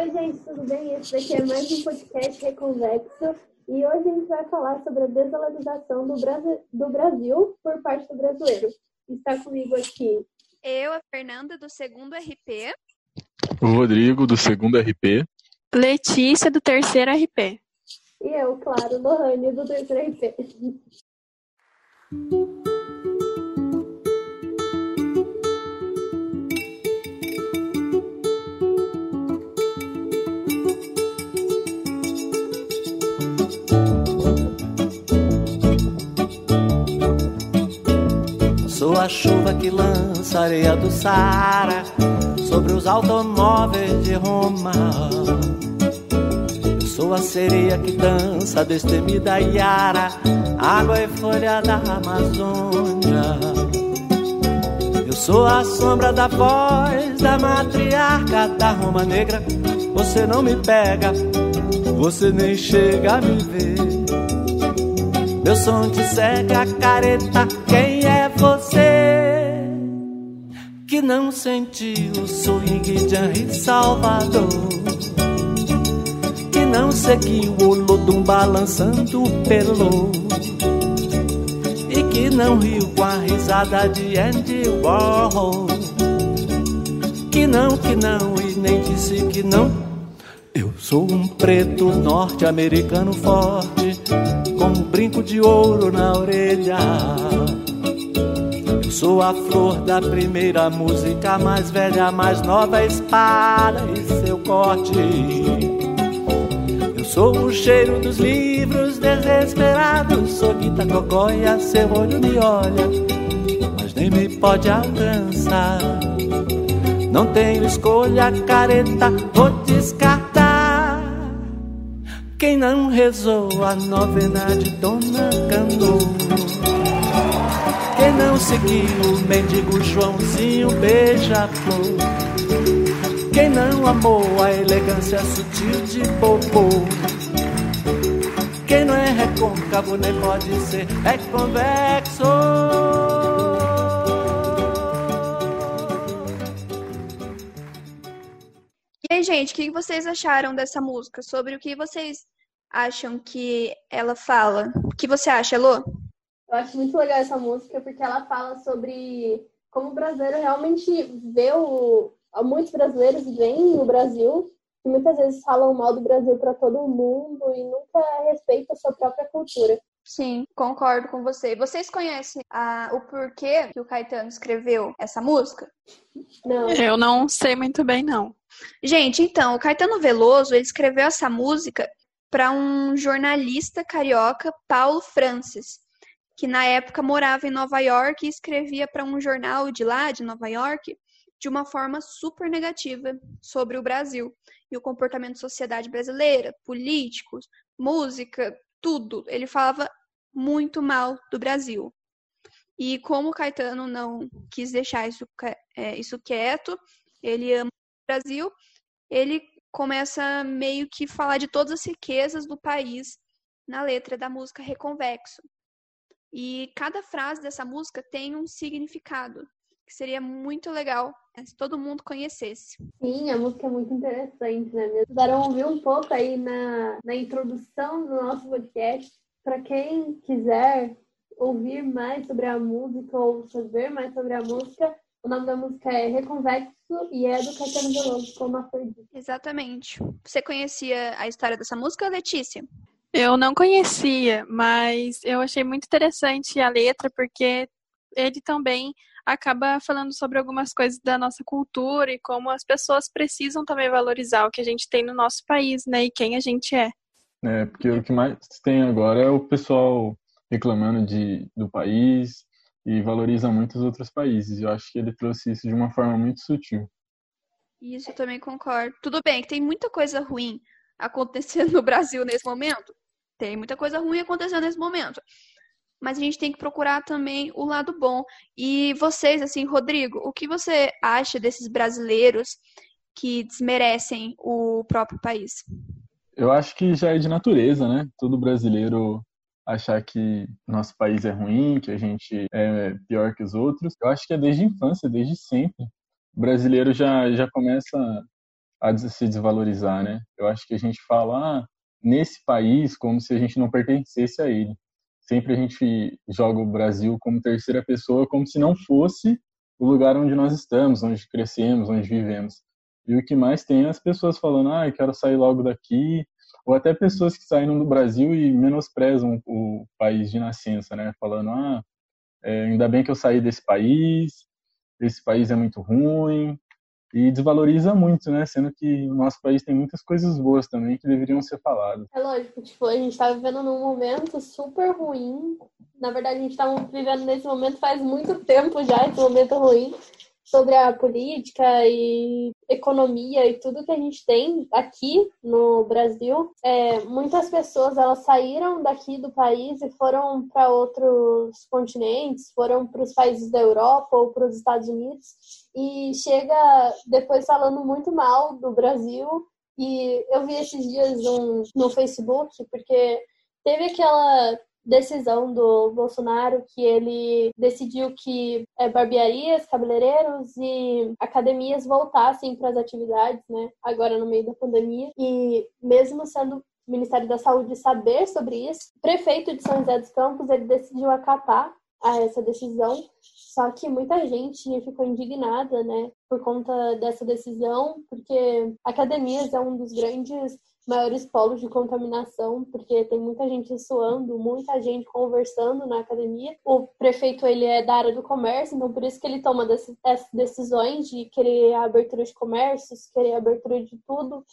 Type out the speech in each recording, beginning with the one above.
Oi, gente, tudo bem? Esse daqui é mais um podcast Reconvexo e hoje a gente vai falar sobre a desvalorização do Brasil, do Brasil por parte do brasileiro. Está comigo aqui eu, a Fernanda, do segundo RP. O Rodrigo, do segundo RP. Letícia, do terceiro RP. E eu, claro, Lohane, do terceiro RP. Sou a chuva que lança areia do Saara sobre os automóveis de Roma. Eu sou a sereia que dança destemida Iara, água e folha da Amazônia. Eu sou a sombra da voz da matriarca da Roma Negra. Você não me pega, você nem chega a me ver. Meu som te cega, careta. Quem é você que não sentiu o swing de Henri Salvador? Que não seguiu o Lodum balançando o pelo? E que não riu com a risada de Andy Warhol? Que não, que não, e nem disse que não. Sou um preto norte-americano forte com um brinco de ouro na orelha. Eu sou a flor da primeira música, mais velha, mais nova, espada e seu corte. Eu sou o cheiro dos livros desesperados, sou Guita Cocóia, seu olho me olha, mas nem me pode alcançar. Não tenho escolha, careta, vou descartar. Quem não rezou a novena de Dona Cano Quem não seguiu o mendigo Joãozinho beija-flor? Quem não amou a elegância sutil de Popô? Quem não é recôncavo nem pode ser é convexo E aí, gente, o que vocês acharam dessa música? Sobre o que vocês acham que ela fala? O que você acha, Elô? Eu acho muito legal essa música porque ela fala sobre como o brasileiro realmente vê o. Muitos brasileiros veem o Brasil e muitas vezes falam mal do Brasil para todo mundo e nunca respeitam a sua própria cultura. Sim, concordo com você. Vocês conhecem a, o porquê que o Caetano escreveu essa música? Não. Eu não sei muito bem, não. Gente, então, o Caetano Veloso, ele escreveu essa música para um jornalista carioca, Paulo Francis, que na época morava em Nova York e escrevia para um jornal de lá, de Nova York, de uma forma super negativa sobre o Brasil e o comportamento da sociedade brasileira, políticos, música, tudo. Ele falava muito mal do Brasil. E como o Caetano não quis deixar isso, é, isso quieto, ele ama o Brasil, ele começa meio que falar de todas as riquezas do país na letra da música Reconvexo. E cada frase dessa música tem um significado, que seria muito legal se todo mundo conhecesse. Sim, a música é muito interessante, né? Me ajudaram a ouvir um pouco aí na, na introdução do nosso podcast. Para quem quiser ouvir mais sobre a música ou saber mais sobre a música, o nome da música é Reconvexo e é do Caetano Veloso, como a Fer disse. Exatamente. Você conhecia a história dessa música, Letícia? Eu não conhecia, mas eu achei muito interessante a letra, porque ele também acaba falando sobre algumas coisas da nossa cultura e como as pessoas precisam também valorizar o que a gente tem no nosso país, né? E quem a gente é. É, porque o que mais tem agora é o pessoal reclamando de, do país, e valoriza muito os outros países. Eu acho que ele trouxe isso de uma forma muito sutil. Isso, eu também concordo. Tudo bem que tem muita coisa ruim acontecendo no Brasil nesse momento. Tem muita coisa ruim acontecendo nesse momento. Mas a gente tem que procurar também o lado bom. E vocês, assim, Rodrigo, o que você acha desses brasileiros que desmerecem o próprio país? Eu acho que já é de natureza, né? Todo brasileiro achar que nosso país é ruim, que a gente é pior que os outros. Eu acho que é desde a infância, desde sempre. O brasileiro já, já começa a se desvalorizar, né? Eu acho que a gente fala ah, nesse país como se a gente não pertencesse a ele. Sempre a gente joga o Brasil como terceira pessoa, como se não fosse o lugar onde nós estamos, onde crescemos, onde vivemos. E o que mais tem é as pessoas falando, ah, eu quero sair logo daqui, ou até pessoas que saíram do Brasil e menosprezam o país de nascença, né? Falando, ah, é, ainda bem que eu saí desse país, esse país é muito ruim, e desvaloriza muito, né? Sendo que o nosso país tem muitas coisas boas também que deveriam ser faladas. É lógico, tipo, a gente tá vivendo num momento super ruim. Na verdade, a gente tá vivendo nesse momento faz muito tempo já, esse momento ruim sobre a política e economia e tudo que a gente tem aqui no Brasil, é, muitas pessoas elas saíram daqui do país e foram para outros continentes, foram para os países da Europa ou para os Estados Unidos e chega depois falando muito mal do Brasil. E eu vi esses dias um, no Facebook, porque teve aquela decisão do Bolsonaro que ele decidiu que é, barbearias, cabeleireiros e academias voltassem para as atividades, né? Agora no meio da pandemia e mesmo sendo o Ministério da Saúde saber sobre isso, o prefeito de São José dos Campos ele decidiu acatar a essa decisão. Só que muita gente ficou indignada, né, por conta dessa decisão, porque academias é um dos grandes maiores polos de contaminação, porque tem muita gente suando, muita gente conversando na academia. O prefeito ele é da área do comércio, então por isso que ele toma essas decisões de querer a abertura de comércios, querer a abertura de tudo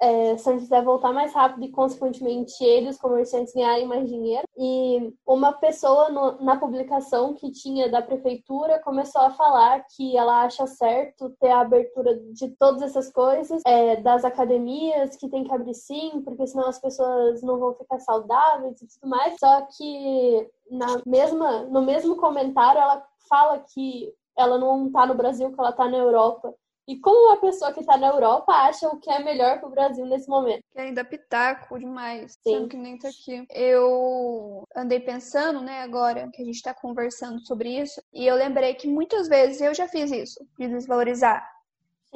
é, São José voltar mais rápido e, consequentemente, ele, os comerciantes, ganharem mais dinheiro. E uma pessoa no, na publicação que tinha da prefeitura começou a falar que ela acha certo ter a abertura de todas essas coisas, é, das academias, que tem que abrir sim, porque senão as pessoas não vão ficar saudáveis e tudo mais. Só que na mesma, no mesmo comentário ela fala que ela não está no Brasil, que ela está na Europa. E como uma pessoa que está na Europa acha o que é melhor para o Brasil nesse momento? Que ainda pitaco demais, Sim. sendo que nem tá aqui. Eu andei pensando, né, agora que a gente está conversando sobre isso, e eu lembrei que muitas vezes eu já fiz isso, de desvalorizar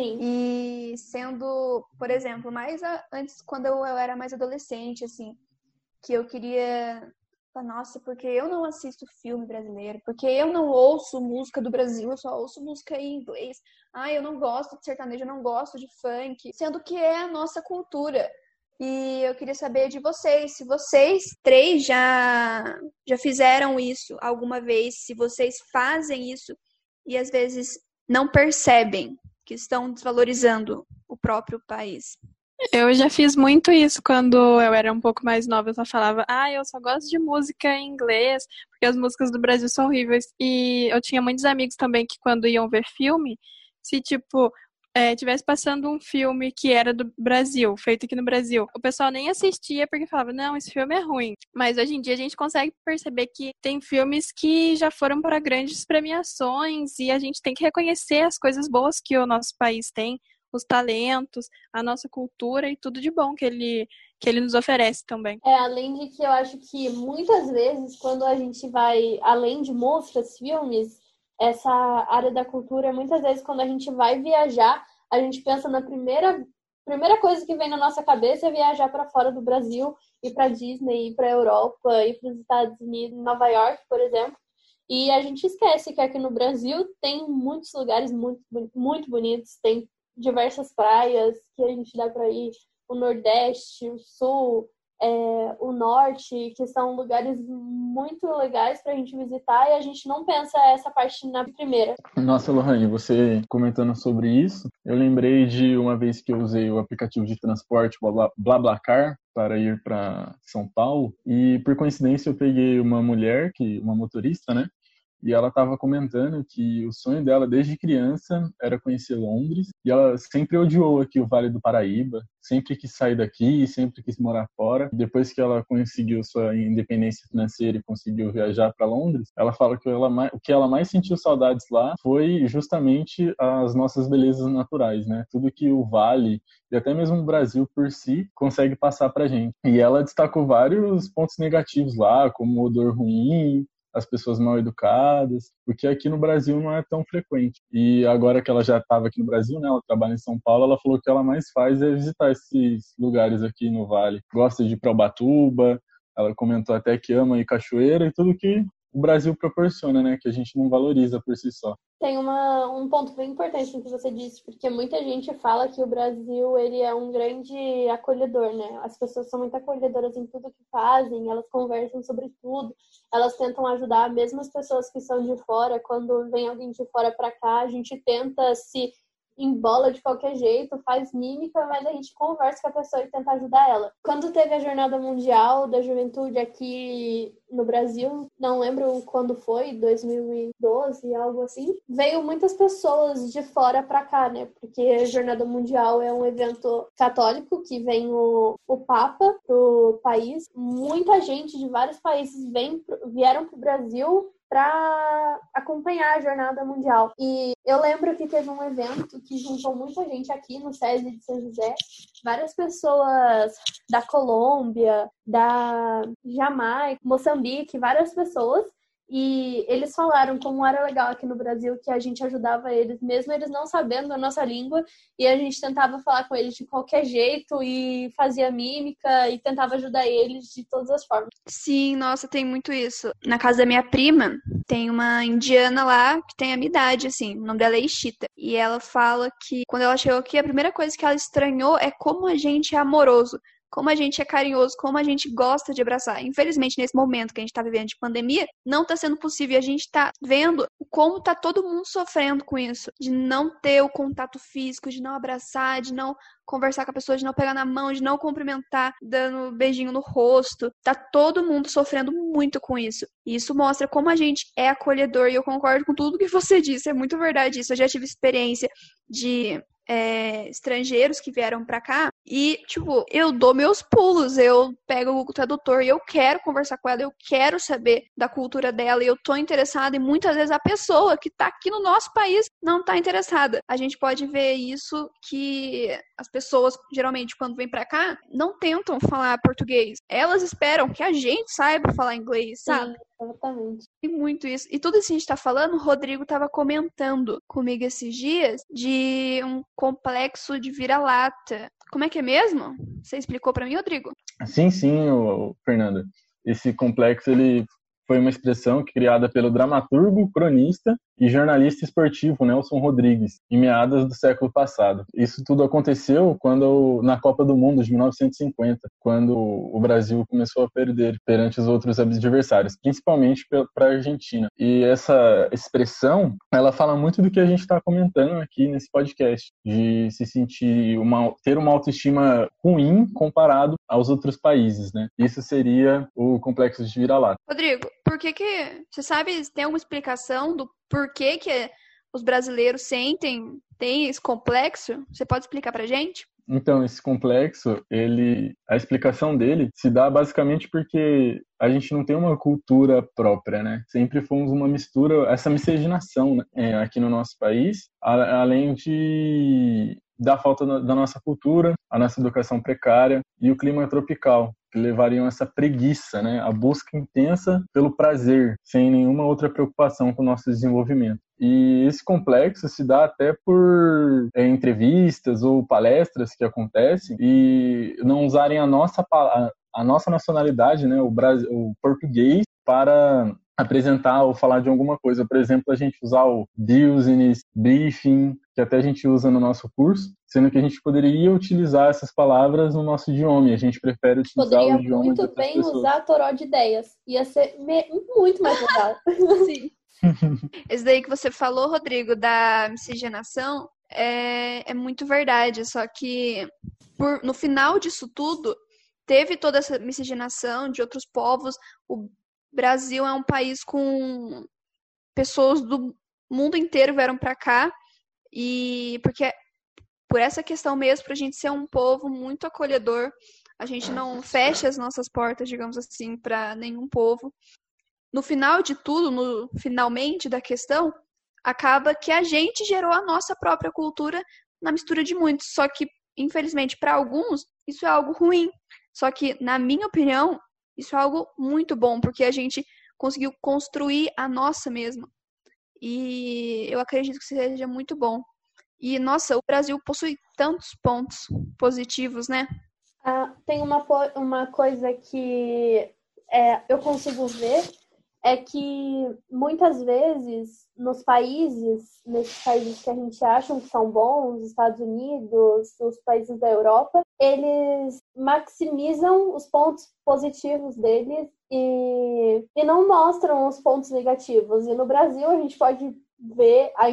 Sim. E sendo, por exemplo, mais a, antes, quando eu, eu era mais adolescente, assim, que eu queria. Nossa, porque eu não assisto filme brasileiro, porque eu não ouço música do Brasil, eu só ouço música em inglês. Ah, eu não gosto de sertanejo, eu não gosto de funk, sendo que é a nossa cultura. E eu queria saber de vocês, se vocês três já já fizeram isso alguma vez, se vocês fazem isso e às vezes não percebem que estão desvalorizando o próprio país. Eu já fiz muito isso quando eu era um pouco mais nova. Eu só falava, ah, eu só gosto de música em inglês, porque as músicas do Brasil são horríveis. E eu tinha muitos amigos também que, quando iam ver filme, se tipo, é, tivesse passando um filme que era do Brasil, feito aqui no Brasil, o pessoal nem assistia porque falava, não, esse filme é ruim. Mas hoje em dia a gente consegue perceber que tem filmes que já foram para grandes premiações e a gente tem que reconhecer as coisas boas que o nosso país tem, os talentos, a nossa cultura e tudo de bom que ele que ele nos oferece também. É, além de que eu acho que muitas vezes quando a gente vai além de músicas, filmes, essa área da cultura, muitas vezes, quando a gente vai viajar, a gente pensa na primeira primeira coisa que vem na nossa cabeça é viajar para fora do Brasil, ir para Disney, ir para Europa, ir para os Estados Unidos, Nova York, por exemplo. E a gente esquece que aqui no Brasil tem muitos lugares muito, muito bonitos, tem diversas praias que a gente dá para ir, o Nordeste, o Sul, é, o norte, que são lugares muito legais para a gente visitar e a gente não pensa essa parte na primeira. Nossa, Lohane, você comentando sobre isso, eu lembrei de uma vez que eu usei o aplicativo de transporte BlaBlaCar para ir para São Paulo e por coincidência eu peguei uma mulher que uma motorista, né? E ela estava comentando que o sonho dela desde criança era conhecer Londres e ela sempre odiou aqui o Vale do Paraíba, sempre quis sair daqui e sempre quis morar fora. Depois que ela conseguiu sua independência financeira e conseguiu viajar para Londres, ela fala que ela, o que ela mais sentiu saudades lá foi justamente as nossas belezas naturais, né? Tudo que o Vale e até mesmo o Brasil por si consegue passar para gente. E ela destacou vários pontos negativos lá, como o odor ruim, as pessoas mal educadas, porque aqui no Brasil não é tão frequente. E agora que ela já estava aqui no Brasil, né, ela trabalha em São Paulo, ela falou que ela mais faz é visitar esses lugares aqui no Vale. Gosta de ir para Ubatuba, ela comentou até que ama ir cachoeira e tudo que o Brasil proporciona, né? Que a gente não valoriza por si só. Tem uma, um ponto bem importante que você disse, porque muita gente fala que o Brasil ele é um grande acolhedor, né? As pessoas são muito acolhedoras em tudo que fazem, elas conversam sobre tudo, elas tentam ajudar, mesmo as pessoas que são de fora, quando vem alguém de fora para cá, a gente tenta se embola de qualquer jeito, faz mímica, mas a gente conversa com a pessoa e tenta ajudar ela. Quando teve a Jornada Mundial da Juventude aqui no Brasil, não lembro quando foi, 2012, algo assim, veio muitas pessoas de fora para cá, né? Porque a Jornada Mundial é um evento católico que vem o, o Papa pro país. Muita gente de vários países vem, vieram pro Brasil para acompanhar a jornada mundial. E eu lembro que teve um evento que juntou muita gente aqui no SESI de São José, várias pessoas da Colômbia, da Jamaica, Moçambique, várias pessoas. E eles falaram como era legal aqui no Brasil que a gente ajudava eles, mesmo eles não sabendo a nossa língua, e a gente tentava falar com eles de qualquer jeito e fazia mímica e tentava ajudar eles de todas as formas. Sim, nossa, tem muito isso. Na casa da minha prima, tem uma indiana lá que tem a minha idade, assim, o nome dela é Ishita. E ela fala que quando ela chegou aqui, a primeira coisa que ela estranhou é como a gente é amoroso como a gente é carinhoso, como a gente gosta de abraçar. Infelizmente, nesse momento que a gente está vivendo de pandemia, não está sendo possível. A gente está vendo como está todo mundo sofrendo com isso, de não ter o contato físico, de não abraçar, de não conversar com a pessoa, de não pegar na mão, de não cumprimentar, dando beijinho no rosto. Tá todo mundo sofrendo muito com isso. E isso mostra como a gente é acolhedor. E eu concordo com tudo que você disse, é muito verdade isso. Eu já tive experiência de é, estrangeiros que vieram para cá e, tipo, eu dou meus pulos, eu pego o Tradutor e eu quero conversar com ela, eu quero saber da cultura dela e eu tô interessada e muitas vezes a pessoa que tá aqui no nosso país não tá interessada. A gente pode ver isso que as pessoas, geralmente, quando vêm para cá, não tentam falar português. Elas esperam que a gente saiba falar inglês, sabe? Sim. Exatamente. E muito isso. E tudo isso que a gente tá falando, o Rodrigo tava comentando comigo esses dias de um complexo de vira-lata. Como é que é mesmo? Você explicou para mim, Rodrigo? Sim, sim, Fernanda. Esse complexo ele foi uma expressão criada pelo dramaturgo, cronista e jornalista esportivo Nelson Rodrigues, em meados do século passado. Isso tudo aconteceu quando na Copa do Mundo de 1950, quando o Brasil começou a perder perante os outros adversários, principalmente para a Argentina. E essa expressão, ela fala muito do que a gente está comentando aqui nesse podcast, de se sentir uma ter uma autoestima ruim comparado aos outros países, né? Isso seria o complexo de vira-lata. Rodrigo, por que que você sabe tem alguma explicação do por que, os brasileiros sentem, tem esse complexo? Você pode explicar pra gente? Então, esse complexo, ele, a explicação dele se dá basicamente porque a gente não tem uma cultura própria, né? Sempre fomos uma mistura, essa miscigenação né? é, aqui no nosso país, a, além de da falta da nossa cultura, a nossa educação precária e o clima tropical, que levariam essa preguiça, né? a busca intensa pelo prazer, sem nenhuma outra preocupação com o nosso desenvolvimento. E esse complexo se dá até por é, entrevistas ou palestras que acontecem e não usarem a nossa, a, nossa nacionalidade, né, o, o português, para apresentar ou falar de alguma coisa. Por exemplo, a gente usar o business, briefing, que até a gente usa no nosso curso, sendo que a gente poderia utilizar essas palavras no nosso idioma. E a gente prefere utilizar poderia o idioma muito bem pessoas. usar toró de ideias. Ia ser muito mais legal. Sim. Esse daí que você falou, Rodrigo, da miscigenação, é, é muito verdade. Só que por, no final disso tudo, teve toda essa miscigenação de outros povos. O Brasil é um país com pessoas do mundo inteiro vieram para cá e porque por essa questão mesmo, para a gente ser um povo muito acolhedor, a gente não fecha as nossas portas, digamos assim, para nenhum povo no final de tudo, no finalmente da questão, acaba que a gente gerou a nossa própria cultura na mistura de muitos. Só que, infelizmente, para alguns, isso é algo ruim. Só que, na minha opinião, isso é algo muito bom, porque a gente conseguiu construir a nossa mesma. E eu acredito que seja muito bom. E, nossa, o Brasil possui tantos pontos positivos, né? Ah, tem uma, uma coisa que é, eu consigo ver é que muitas vezes nos países, nesses países que a gente acha que são bons, Estados Unidos, os países da Europa, eles maximizam os pontos positivos deles e, e não mostram os pontos negativos. E no Brasil a gente pode ver, a,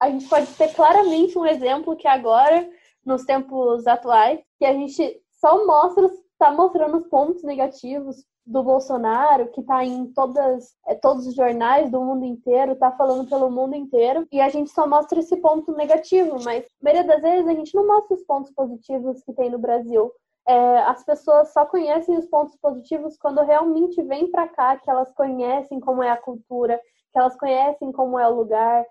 a gente pode ter claramente um exemplo que agora, nos tempos atuais, que a gente só mostra, está mostrando os pontos negativos, do Bolsonaro, que está em todas, é, todos os jornais do mundo inteiro, está falando pelo mundo inteiro, e a gente só mostra esse ponto negativo, mas a maioria das vezes a gente não mostra os pontos positivos que tem no Brasil. É, as pessoas só conhecem os pontos positivos quando realmente vêm para cá, que elas conhecem como é a cultura, que elas conhecem como é o lugar,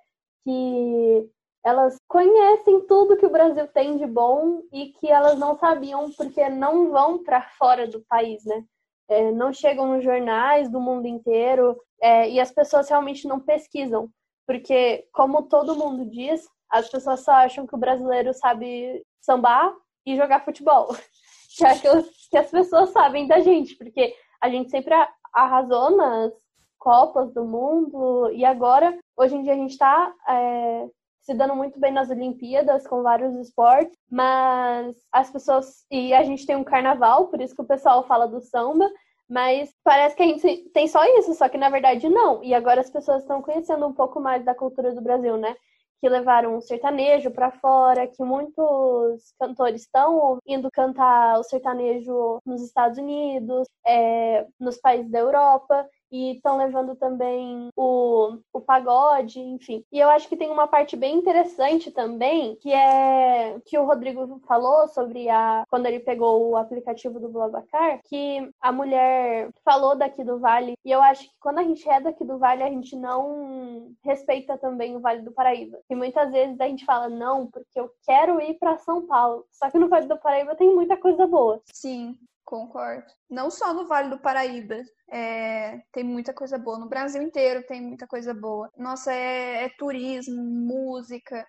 que elas conhecem tudo que o Brasil tem de bom e que elas não sabiam porque não vão para fora do país, né? É, não chegam nos jornais do mundo inteiro é, e as pessoas realmente não pesquisam. Porque, como todo mundo diz, as pessoas só acham que o brasileiro sabe sambar e jogar futebol. Que é aquilo que as pessoas sabem da gente, porque a gente sempre arrasou nas Copas do Mundo e agora, hoje em dia, a gente está é, se dando muito bem nas Olimpíadas com vários esportes, mas as pessoas. E a gente tem um carnaval, por isso que o pessoal fala do samba, mas parece que a gente tem só isso, só que na verdade não. E agora as pessoas estão conhecendo um pouco mais da cultura do Brasil, né? Que levaram o sertanejo para fora, que muitos cantores estão indo cantar o sertanejo nos Estados Unidos, é, nos países da Europa e estão levando também o, o pagode, enfim. E eu acho que tem uma parte bem interessante também, que é que o Rodrigo falou sobre a quando ele pegou o aplicativo do Blablacar, que a mulher falou daqui do Vale, e eu acho que quando a gente é daqui do Vale, a gente não respeita também o Vale do Paraíba. E muitas vezes a gente fala não, porque eu quero ir para São Paulo. Só que no Vale do Paraíba tem muita coisa boa. Sim. Concordo. Não só no Vale do Paraíba. É, tem muita coisa boa. No Brasil inteiro tem muita coisa boa. Nossa, é, é turismo, música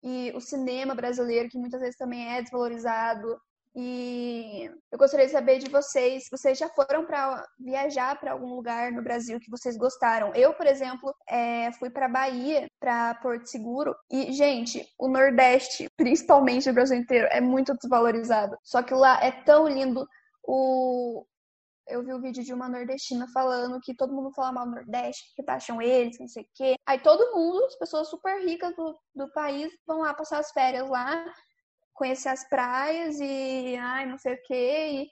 e o cinema brasileiro, que muitas vezes também é desvalorizado. E eu gostaria de saber de vocês, vocês já foram para viajar para algum lugar no Brasil que vocês gostaram? Eu, por exemplo, é, fui para Bahia, para Porto Seguro, e gente, o Nordeste, principalmente o Brasil inteiro, é muito desvalorizado. Só que lá é tão lindo, o eu vi o um vídeo de uma nordestina falando que todo mundo fala mal do Nordeste, que taxam eles, não sei o quê. Aí todo mundo, as pessoas super ricas do, do país, vão lá passar as férias lá, conhecer as praias e, ai, não sei o quê,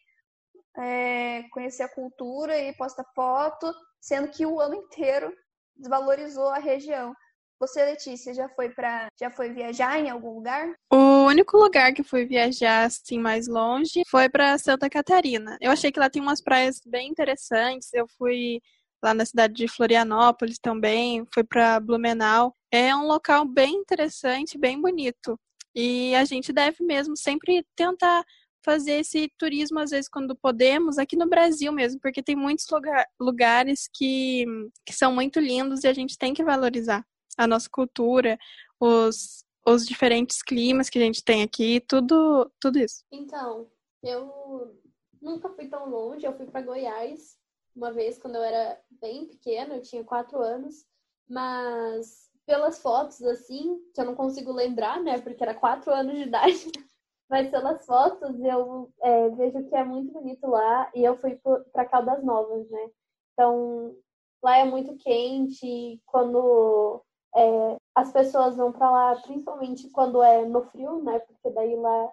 e é, conhecer a cultura e posta foto, sendo que o ano inteiro desvalorizou a região. Você, Letícia, já foi para já foi viajar em algum lugar? O único lugar que fui viajar assim mais longe foi para Santa Catarina. Eu achei que lá tem umas praias bem interessantes. Eu fui lá na cidade de Florianópolis também, fui para Blumenau. É um local bem interessante, bem bonito. E a gente deve mesmo sempre tentar fazer esse turismo, às vezes, quando podemos, aqui no Brasil mesmo, porque tem muitos lugar, lugares que, que são muito lindos e a gente tem que valorizar a nossa cultura, os, os diferentes climas que a gente tem aqui, tudo, tudo isso. Então, eu nunca fui tão longe, eu fui para Goiás uma vez quando eu era bem pequena, eu tinha quatro anos, mas pelas fotos assim, que eu não consigo lembrar, né, porque era quatro anos de idade, mas pelas fotos eu é, vejo que é muito bonito lá e eu fui para Caldas Novas, né? Então lá é muito quente, quando é, as pessoas vão para lá, principalmente quando é no frio, né? Porque daí lá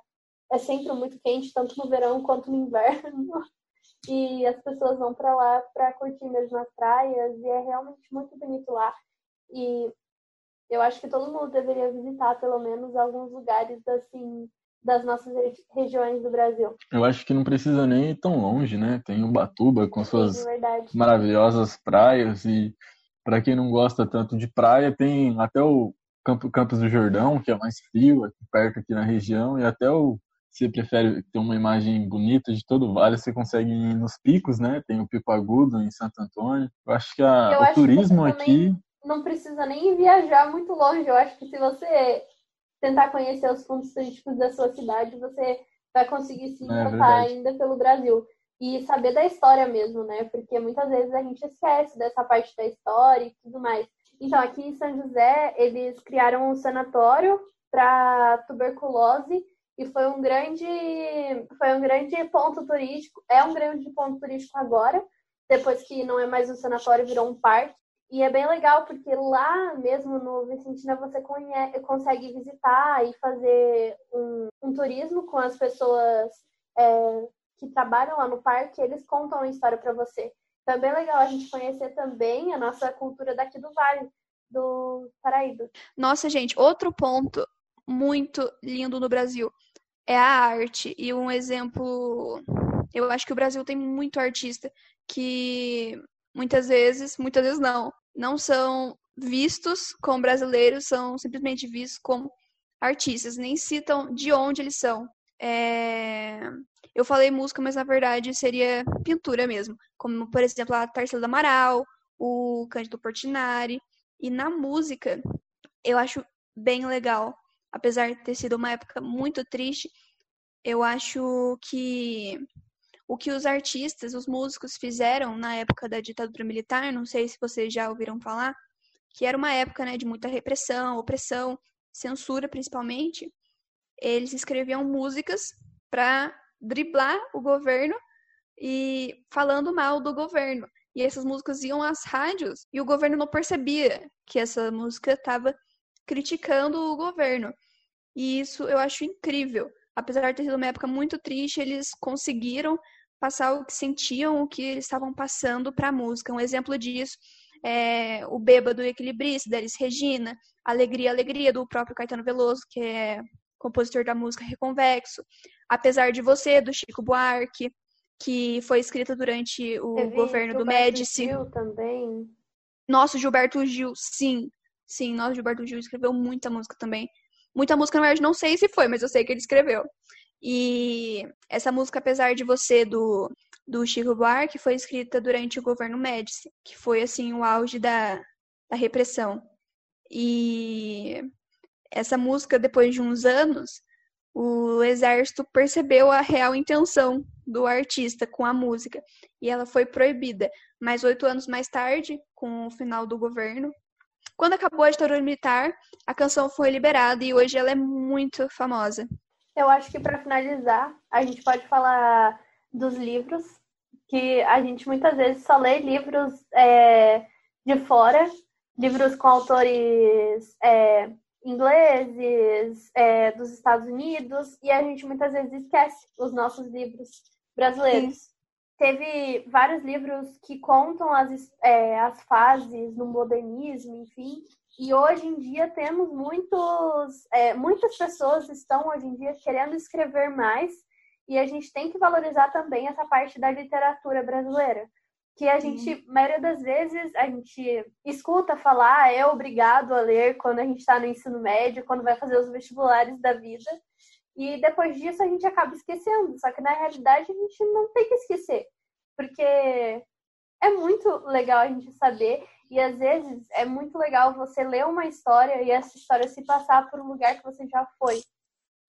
é sempre muito quente, tanto no verão quanto no inverno. E as pessoas vão para lá para curtir mesmo as praias e é realmente muito bonito lá. E eu acho que todo mundo deveria visitar pelo menos alguns lugares assim das nossas regiões do Brasil. Eu acho que não precisa nem ir tão longe, né? Tem Ubatuba com suas Sim, maravilhosas praias e para quem não gosta tanto de praia, tem até o Campo, Campos do Jordão, que é mais frio, aqui perto aqui na região, e até o você prefere ter uma imagem bonita de todo o vale, você consegue ir nos picos, né? Tem o Pico Agudo em Santo Antônio. Eu acho que a, Eu o que turismo você aqui. Não precisa nem viajar muito longe. Eu acho que se você tentar conhecer os pontos turísticos da sua cidade, você vai conseguir se É ainda pelo Brasil. E saber da história mesmo, né? Porque muitas vezes a gente esquece dessa parte da história e tudo mais. Então, aqui em São José, eles criaram um sanatório para tuberculose e foi um grande foi um grande ponto turístico, é um grande ponto turístico agora, depois que não é mais um sanatório, virou um parque. E é bem legal porque lá mesmo no Vicentina você conhe- consegue visitar e fazer um, um turismo com as pessoas é, que trabalham lá no parque, eles contam a história para você. Então é bem legal a gente conhecer também a nossa cultura daqui do Vale, do Paraíba. Nossa, gente, outro ponto muito lindo no Brasil é a arte. E um exemplo, eu acho que o Brasil tem muito artista que muitas vezes, muitas vezes não, não são vistos como brasileiros, são simplesmente vistos como artistas, nem citam de onde eles são. É, Eu falei música, mas na verdade seria pintura mesmo, como por exemplo a Tarsila Amaral, o Cândido Portinari. E na música, eu acho bem legal. Apesar de ter sido uma época muito triste, eu acho que o que os artistas, os músicos fizeram na época da ditadura militar, não sei se vocês já ouviram falar, que era uma época né, de muita repressão, opressão, censura principalmente. Eles escreviam músicas para driblar o governo e falando mal do governo. E essas músicas iam às rádios e o governo não percebia que essa música estava criticando o governo. E isso eu acho incrível. Apesar de ter sido uma época muito triste, eles conseguiram passar o que sentiam, o que eles estavam passando para a música. Um exemplo disso é o Bêbado e Equilibrista, da Regina, Alegria, Alegria, do próprio Caetano Veloso, que é compositor da música Reconvexo, Apesar de Você, do Chico Buarque, que foi escrita durante o Teve governo do Gilberto Médici. Gil também. Nossa, Gilberto Gil, sim. Sim, nossa, Gilberto Gil escreveu muita música também. Muita música, na verdade, não sei se foi, mas eu sei que ele escreveu. E essa música, apesar de você, do, do Chico Buarque, foi escrita durante o governo Médici, que foi, assim, o auge da, da repressão. E essa música, depois de uns anos, o exército percebeu a real intenção do artista com a música e ela foi proibida. Mas oito anos mais tarde, com o final do governo, quando acabou a ditadura militar, a canção foi liberada e hoje ela é muito famosa. Eu acho que para finalizar, a gente pode falar dos livros, que a gente muitas vezes só lê livros é, de fora, livros com autores é, ingleses, é, dos Estados Unidos, e a gente muitas vezes esquece os nossos livros brasileiros. Teve vários livros que contam as, é, as fases no modernismo, enfim, e hoje em dia temos muitos, é, muitas pessoas estão hoje em dia querendo escrever mais e a gente tem que valorizar também essa parte da literatura brasileira. Que a gente, maioria das vezes, a gente escuta falar, "Ah, é obrigado a ler quando a gente está no ensino médio, quando vai fazer os vestibulares da vida. E depois disso a gente acaba esquecendo. Só que na realidade a gente não tem que esquecer. Porque é muito legal a gente saber e às vezes é muito legal você ler uma história e essa história se passar por um lugar que você já foi.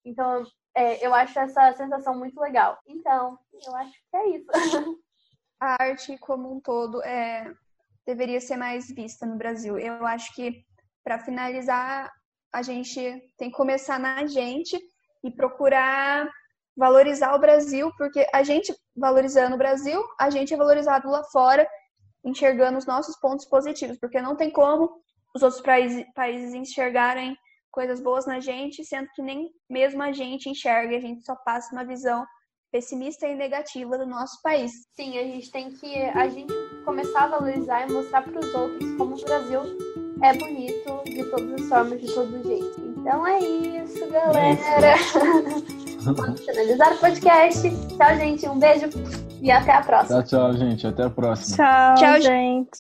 Então, é, eu acho essa sensação muito legal. Então, eu acho que é isso. A arte como um todo é, deveria ser mais vista no Brasil. Eu acho que, para finalizar, a gente tem que começar na gente e procurar valorizar o Brasil, porque a gente valorizando o Brasil, a gente é valorizado lá fora, enxergando os nossos pontos positivos, porque não tem como os outros países, enxergarem coisas boas na gente, sendo que nem mesmo a gente enxerga, a gente só passa uma visão pessimista e negativa do nosso país. Sim, a gente tem que a gente começar a valorizar e mostrar para os outros como o Brasil é bonito de todas as formas, de todo jeito. Então é isso, galera. Vamos finalizar o podcast. Tchau, gente. Um beijo e até a próxima. Tchau, tchau, gente. Até a próxima. Tchau, Tchau, gente.